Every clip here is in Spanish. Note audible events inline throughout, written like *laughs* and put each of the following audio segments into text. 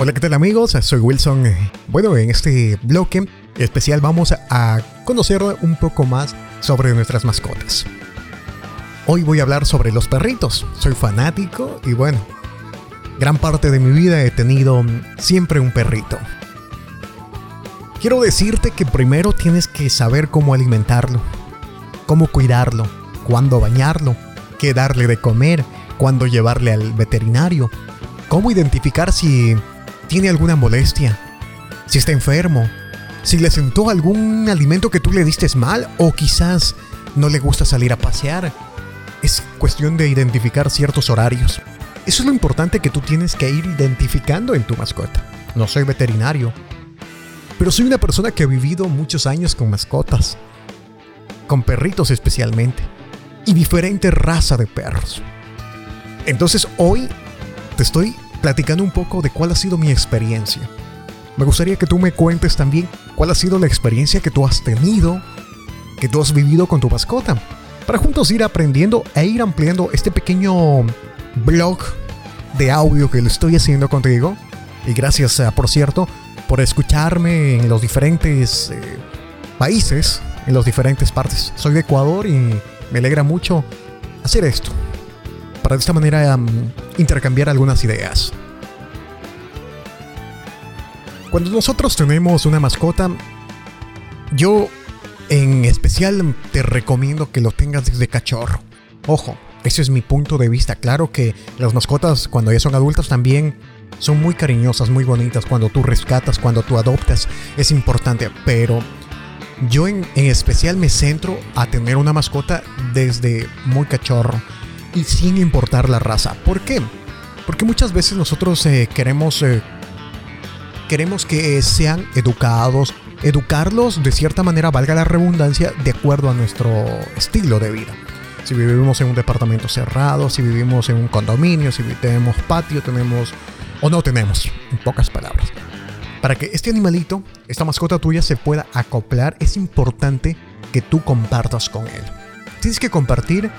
Hola, ¿qué tal amigos? Soy Wilson. Bueno, en este bloque especial vamos a conocer un poco más sobre nuestras mascotas. Hoy voy a hablar sobre los perritos. Soy fanático y bueno, gran parte de mi vida he tenido siempre un perrito. Quiero decirte que primero tienes que saber cómo alimentarlo, cómo cuidarlo, cuándo bañarlo, qué darle de comer, cuándo llevarle al veterinario, cómo identificar si tiene alguna molestia, si está enfermo, si le sentó algún alimento que tú le diste mal o quizás no le gusta salir a pasear. Es cuestión de identificar ciertos horarios. Eso es lo importante que tú tienes que ir identificando en tu mascota. No soy veterinario, pero soy una persona que ha vivido muchos años con mascotas, con perritos especialmente, y diferente raza de perros. Entonces hoy te estoy platicando un poco de cuál ha sido mi experiencia. Me gustaría que tú me cuentes también cuál ha sido la experiencia que tú has tenido, que tú has vivido con tu mascota, para juntos ir aprendiendo e ir ampliando este pequeño blog de audio que lo estoy haciendo contigo. Y gracias, eh, por cierto, por escucharme en los diferentes eh, países, en las diferentes partes. Soy de Ecuador y me alegra mucho hacer esto para de esta manera intercambiar algunas ideas. Cuando nosotros tenemos una mascota, yo en especial te recomiendo que lo tengas desde cachorro. Ojo, ese es mi punto de vista. Claro que las mascotas cuando ya son adultas también son muy cariñosas, muy bonitas. Cuando tú rescatas, cuando tú adoptas, es importante. Pero yo en, en especial me centro a tener una mascota desde muy cachorro y sin importar la raza. ¿Por qué? Porque muchas veces nosotros eh, queremos, eh, queremos que sean educados, educarlos de cierta manera, valga la redundancia, de acuerdo a nuestro estilo de vida. Si vivimos en un departamento cerrado, si vivimos en un condominio, si tenemos patio, tenemos o no tenemos, en pocas palabras. Para que este animalito, esta mascota tuya se pueda acoplar, es importante que tú compartas con él. Tienes que compartir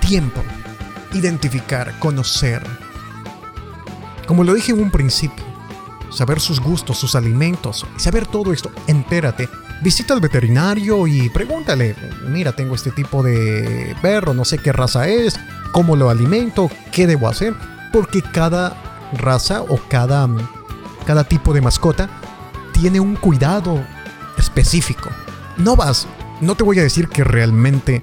tiempo, identificar, conocer. Como lo dije en un principio, saber sus gustos, sus alimentos, saber todo esto, entérate. Visita al veterinario y pregúntale, mira, tengo este tipo de perro, no sé qué raza es, cómo lo alimento, qué debo hacer, porque cada raza o cada, cada tipo de mascota tiene un cuidado específico. No vas, no te voy a decir que realmente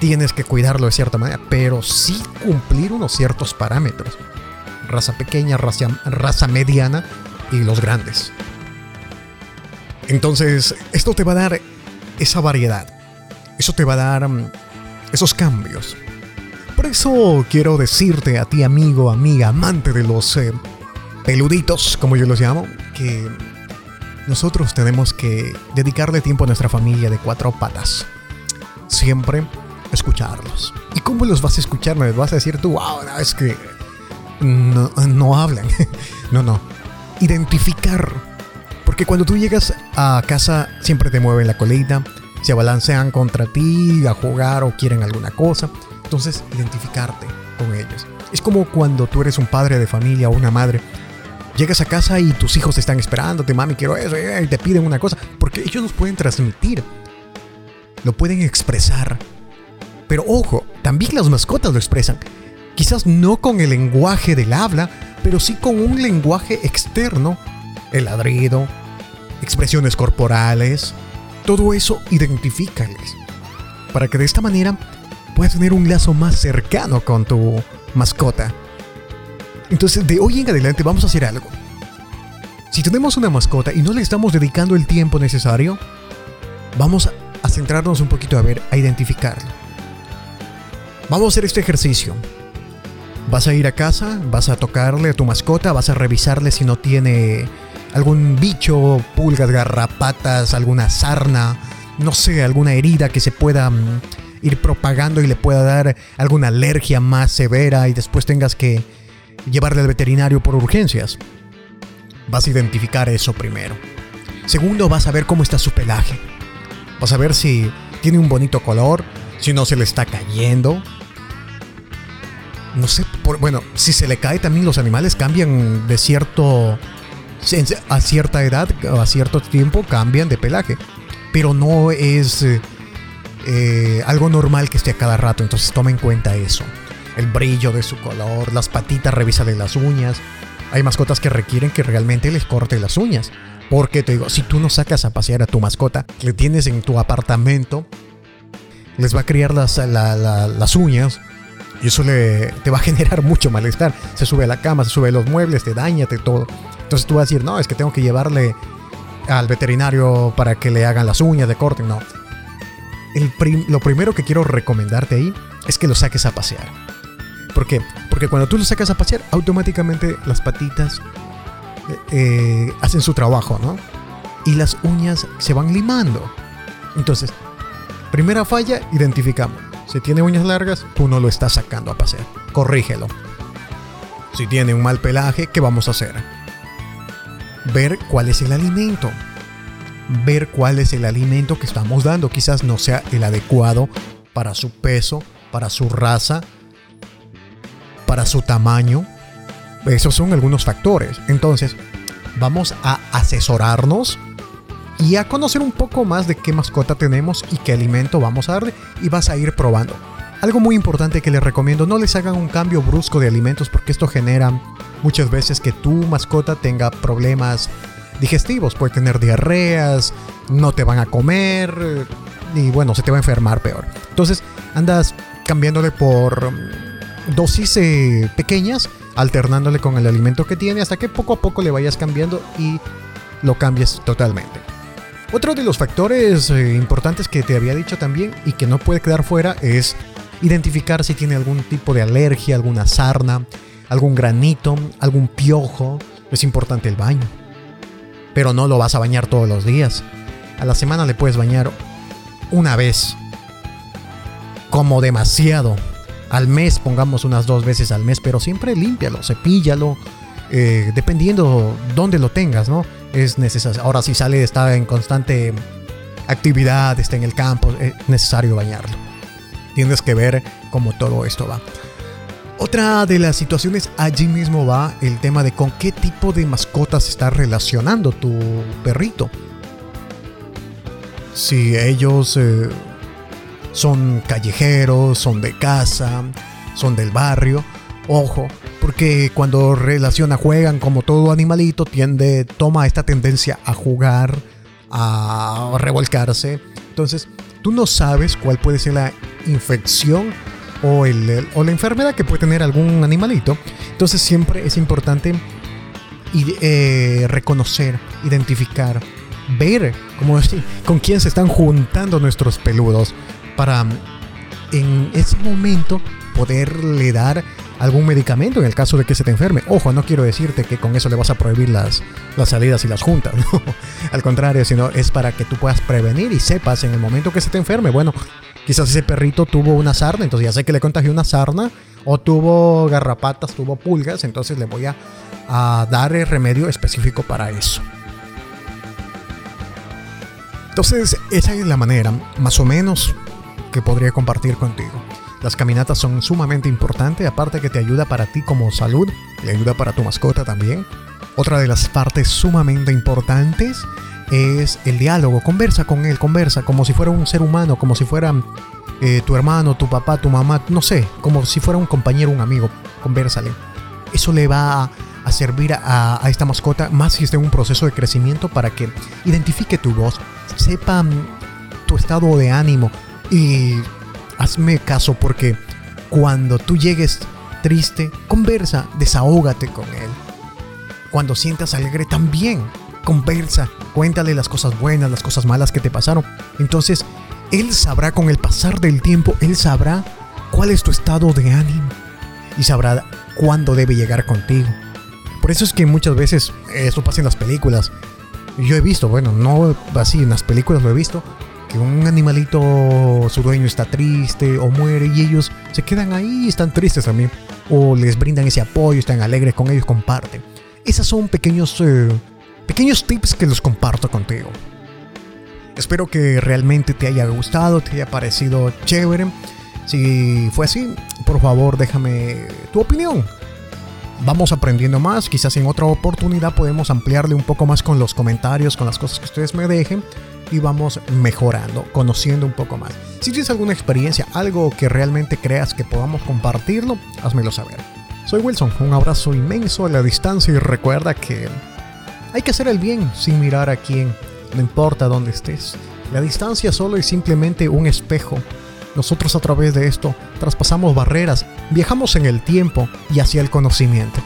tienes que cuidarlo de cierta manera, pero sí cumplir unos ciertos parámetros. Raza pequeña, raza, raza mediana y los grandes. Entonces, esto te va a dar esa variedad. Eso te va a dar mm, esos cambios. Por eso quiero decirte a ti, amigo, amiga, amante de los eh, peluditos, como yo los llamo, que nosotros tenemos que dedicarle tiempo a nuestra familia de cuatro patas. Siempre escucharlos. ¿Y cómo los vas a escuchar? Me vas a decir tú, wow, es que no, no hablan. *laughs* no, no. Identificar. Porque cuando tú llegas a casa siempre te mueven la colita, se balancean contra ti a jugar o quieren alguna cosa. Entonces, identificarte con ellos. Es como cuando tú eres un padre de familia o una madre. Llegas a casa y tus hijos están esperándote, mami, quiero eso, y te piden una cosa. Porque ellos nos pueden transmitir, lo pueden expresar pero ojo, también las mascotas lo expresan. Quizás no con el lenguaje del habla, pero sí con un lenguaje externo. El ladrido, expresiones corporales, todo eso identifícales. Para que de esta manera puedas tener un lazo más cercano con tu mascota. Entonces, de hoy en adelante vamos a hacer algo. Si tenemos una mascota y no le estamos dedicando el tiempo necesario, vamos a centrarnos un poquito a ver, a identificarlo. Vamos a hacer este ejercicio. Vas a ir a casa, vas a tocarle a tu mascota, vas a revisarle si no tiene algún bicho, pulgas, garrapatas, alguna sarna, no sé, alguna herida que se pueda mm, ir propagando y le pueda dar alguna alergia más severa y después tengas que llevarle al veterinario por urgencias. Vas a identificar eso primero. Segundo, vas a ver cómo está su pelaje. Vas a ver si tiene un bonito color, si no se le está cayendo, no sé, por, bueno, si se le cae también los animales cambian de cierto a cierta edad, a cierto tiempo cambian de pelaje, pero no es eh, eh, algo normal que esté a cada rato, entonces toma en cuenta eso. El brillo de su color, las patitas, revísale las uñas. Hay mascotas que requieren que realmente les corte las uñas. Porque te digo, si tú no sacas a pasear a tu mascota, le tienes en tu apartamento, les va a criar las, las uñas y eso le, te va a *laughs* generar mucho malestar. Se sube a la cama, se sube a los muebles, te daña, te todo. Entonces tú vas a decir, no, es que tengo que llevarle al veterinario para que le hagan las uñas, de corte No. Lo primero que quiero recomendarte ahí es que lo saques a pasear. ¿Por qué? Porque cuando tú lo sacas a pasear, automáticamente las patitas eh, eh, hacen su trabajo, ¿no? Y las uñas se van limando. Entonces, primera falla, identificamos. Si tiene uñas largas, tú no lo estás sacando a pasear. Corrígelo. Si tiene un mal pelaje, ¿qué vamos a hacer? Ver cuál es el alimento. Ver cuál es el alimento que estamos dando. Quizás no sea el adecuado para su peso, para su raza, para su tamaño. Esos son algunos factores. Entonces, vamos a asesorarnos y a conocer un poco más de qué mascota tenemos y qué alimento vamos a darle y vas a ir probando. Algo muy importante que les recomiendo, no les hagan un cambio brusco de alimentos porque esto genera muchas veces que tu mascota tenga problemas digestivos, puede tener diarreas, no te van a comer y bueno, se te va a enfermar peor. Entonces andas cambiándole por mm, dosis eh, pequeñas, alternándole con el alimento que tiene hasta que poco a poco le vayas cambiando y lo cambies totalmente. Otro de los factores eh, importantes que te había dicho también y que no puede quedar fuera es identificar si tiene algún tipo de alergia, alguna sarna, algún granito, algún piojo. Es importante el baño. Pero no lo vas a bañar todos los días. A la semana le puedes bañar una vez. Como demasiado. Al mes, pongamos unas dos veces al mes, pero siempre límpialo, cepíllalo, eh, dependiendo dónde lo tengas, ¿no? Es necesario. Ahora si sale, está en constante actividad, está en el campo, es necesario bañarlo. Tienes que ver cómo todo esto va. Otra de las situaciones allí mismo va el tema de con qué tipo de mascotas está relacionando tu perrito. Si ellos eh, son callejeros, son de casa, son del barrio, ojo, porque cuando relaciona, juegan como todo animalito, tiende, toma esta tendencia a jugar, a revolcarse. Entonces, tú no sabes cuál puede ser la infección o, el, o la enfermedad que puede tener algún animalito. Entonces, siempre es importante eh, reconocer, identificar, ver como con quién se están juntando nuestros peludos para en ese momento poderle dar algún medicamento en el caso de que se te enferme. Ojo, no quiero decirte que con eso le vas a prohibir las, las salidas y las juntas, *laughs* Al contrario, sino es para que tú puedas prevenir y sepas en el momento que se te enferme, bueno, quizás ese perrito tuvo una sarna, entonces ya sé que le contagió una sarna, o tuvo garrapatas, tuvo pulgas, entonces le voy a, a dar el remedio específico para eso. Entonces, esa es la manera, más o menos, que podría compartir contigo. Las caminatas son sumamente importantes, aparte que te ayuda para ti como salud, le ayuda para tu mascota también. Otra de las partes sumamente importantes es el diálogo. Conversa con él, conversa como si fuera un ser humano, como si fuera eh, tu hermano, tu papá, tu mamá, no sé, como si fuera un compañero, un amigo. Conversale. Eso le va a, servir a, a, esta mascota, más si está en un proceso de crecimiento, para que identifique tu voz, sepa mm, tu estado de ánimo y hazme caso porque cuando tú llegues triste, conversa, desahógate con él. Cuando sientas alegre también, conversa, cuéntale las cosas buenas, las cosas malas que te pasaron. Entonces, él sabrá con el pasar del tiempo, él sabrá cuál es tu estado de ánimo y sabrá cuándo debe llegar contigo. Por eso es que muchas veces eso pasa en las películas. Yo he visto, bueno, no así en las películas lo he visto, que un animalito, su dueño está triste o muere y ellos se quedan ahí y están tristes también. O les brindan ese apoyo, están alegres con ellos, comparten. Esos son pequeños, eh, pequeños tips que los comparto contigo. Espero que realmente te haya gustado, te haya parecido chévere. Si fue así, por favor déjame tu opinión. vamos aprendiendo más. Quizás en otra oportunidad podemos ampliarle un poco más con los comentarios, con las cosas que ustedes me dejen y vamos mejorando, conociendo un poco más. Si tienes alguna experiencia, algo que realmente creas que podamos compartirlo, házmelo saber. Soy Wilson, un abrazo inmenso a la distancia y recuerda que hay que hacer el bien sin mirar a quién, no importa dónde estés. La distancia solo es simplemente un espejo. Nosotros a través de esto traspasamos barreras, viajamos en el tiempo y hacia el conocimiento.